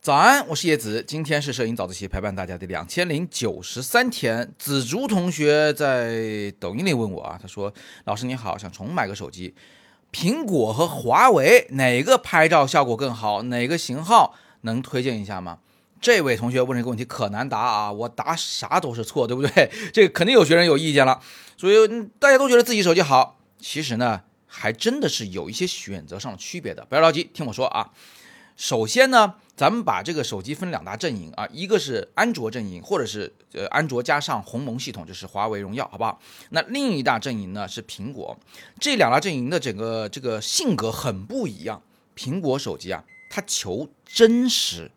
早安，我是叶子，今天是摄影早自习陪伴大家的两千零九十三天。紫竹同学在抖音里问我啊，他说：“老师你好，想重买个手机，苹果和华为哪个拍照效果更好？哪个型号能推荐一下吗？”这位同学问这个问题可难答啊，我答啥都是错，对不对？这个肯定有学生有意见了，所以大家都觉得自己手机好，其实呢，还真的是有一些选择上的区别的。不要着急，听我说啊。首先呢，咱们把这个手机分两大阵营啊，一个是安卓阵营，或者是呃安卓加上鸿蒙系统，就是华为、荣耀，好不好？那另一大阵营呢是苹果，这两大阵营的整个这个性格很不一样。苹果手机啊，它求真实，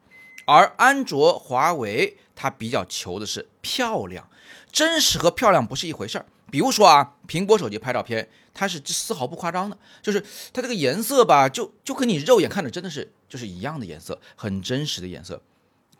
而安卓、华为它比较求的是漂亮。真实和漂亮不是一回事儿。比如说啊，苹果手机拍照片，它是丝毫不夸张的，就是它这个颜色吧，就就跟你肉眼看着真的是就是一样的颜色，很真实的颜色。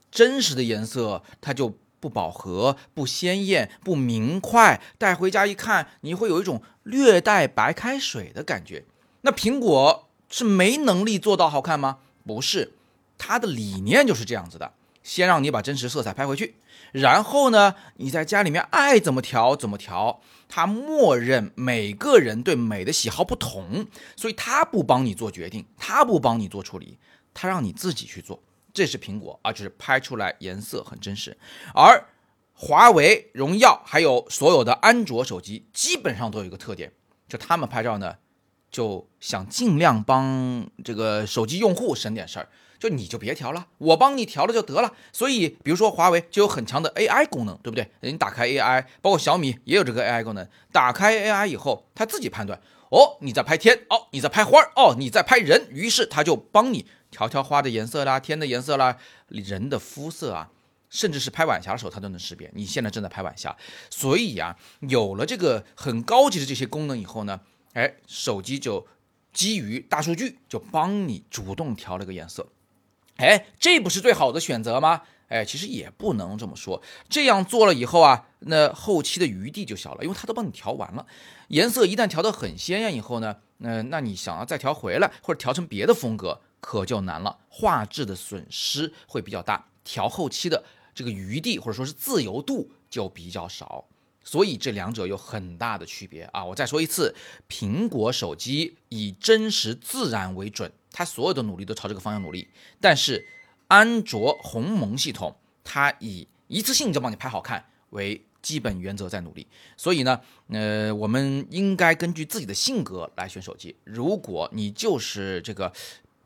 真实的颜色它就不饱和、不鲜艳、不明快，带回家一看，你会有一种略带白开水的感觉。那苹果是没能力做到好看吗？不是，它的理念就是这样子的，先让你把真实色彩拍回去。然后呢，你在家里面爱怎么调怎么调，它默认每个人对美的喜好不同，所以它不帮你做决定，它不帮你做处理，它让你自己去做。这是苹果啊，就是拍出来颜色很真实。而华为、荣耀还有所有的安卓手机，基本上都有一个特点，就他们拍照呢，就想尽量帮这个手机用户省点事儿。就你就别调了，我帮你调了就得了。所以，比如说华为就有很强的 AI 功能，对不对？你打开 AI，包括小米也有这个 AI 功能。打开 AI 以后，它自己判断，哦，你在拍天，哦，你在拍花，哦，你在拍人，于是它就帮你调调花的颜色啦，天的颜色啦，人的肤色啊，甚至是拍晚霞的时候，它都能识别你现在正在拍晚霞。所以呀，有了这个很高级的这些功能以后呢，哎，手机就基于大数据就帮你主动调了个颜色。哎，这不是最好的选择吗？哎，其实也不能这么说。这样做了以后啊，那后期的余地就小了，因为它都帮你调完了。颜色一旦调得很鲜艳以后呢，那那你想要再调回来，或者调成别的风格，可就难了。画质的损失会比较大，调后期的这个余地或者说是自由度就比较少。所以这两者有很大的区别啊！我再说一次，苹果手机以真实自然为准。它所有的努力都朝这个方向努力，但是安卓鸿蒙系统它以一次性就帮你拍好看为基本原则在努力，所以呢，呃，我们应该根据自己的性格来选手机。如果你就是这个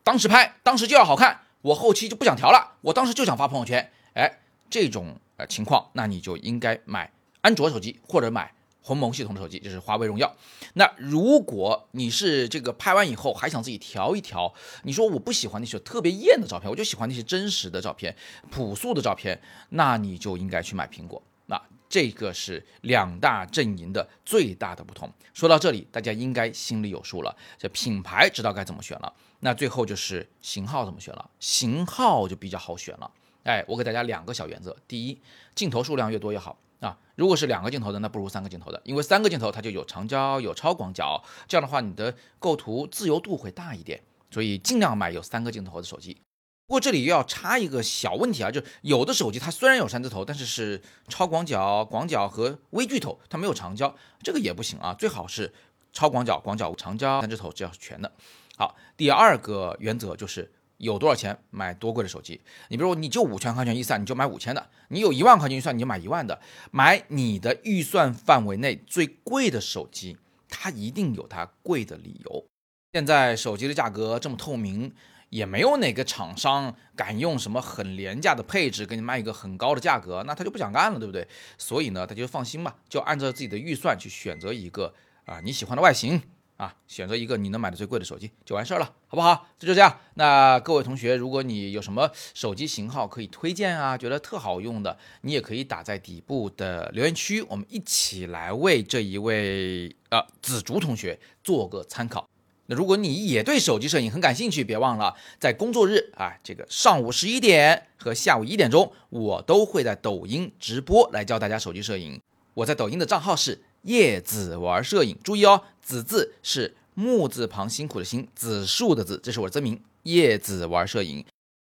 当时拍，当时就要好看，我后期就不想调了，我当时就想发朋友圈，哎，这种呃情况，那你就应该买安卓手机或者买。鸿蒙系统的手机就是华为、荣耀。那如果你是这个拍完以后还想自己调一调，你说我不喜欢那些特别艳的照片，我就喜欢那些真实的照片、朴素的照片，那你就应该去买苹果。那这个是两大阵营的最大的不同。说到这里，大家应该心里有数了，这品牌知道该怎么选了。那最后就是型号怎么选了，型号就比较好选了。哎，我给大家两个小原则：第一，镜头数量越多越好。啊，如果是两个镜头的，那不如三个镜头的，因为三个镜头它就有长焦有超广角，这样的话你的构图自由度会大一点，所以尽量买有三个镜头的手机。不过这里又要插一个小问题啊，就有的手机它虽然有三字头，但是是超广角、广角和微距头，它没有长焦，这个也不行啊，最好是超广角、广角、长焦三字头，这要是全的。好，第二个原则就是。有多少钱买多贵的手机？你比如说，你就五千块钱预算，你就买五千的；你有一万块钱预算，你就买一万的。买你的预算范围内最贵的手机，它一定有它贵的理由。现在手机的价格这么透明，也没有哪个厂商敢用什么很廉价的配置给你卖一个很高的价格，那他就不想干了，对不对？所以呢，他就放心吧，就按照自己的预算去选择一个啊你喜欢的外形。啊，选择一个你能买的最贵的手机就完事儿了，好不好？这就这样。那各位同学，如果你有什么手机型号可以推荐啊，觉得特好用的，你也可以打在底部的留言区，我们一起来为这一位呃紫竹同学做个参考。那如果你也对手机摄影很感兴趣，别忘了在工作日啊，这个上午十一点和下午一点钟，我都会在抖音直播来教大家手机摄影。我在抖音的账号是。叶子玩摄影，注意哦，子字是木字旁辛苦的辛，子树的子，这是我的真名，叶子玩摄影，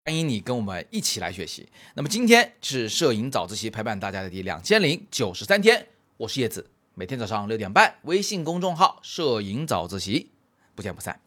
欢迎你跟我们一起来学习。那么今天是摄影早自习陪伴大家的第两千零九十三天，我是叶子，每天早上六点半，微信公众号“摄影早自习”，不见不散。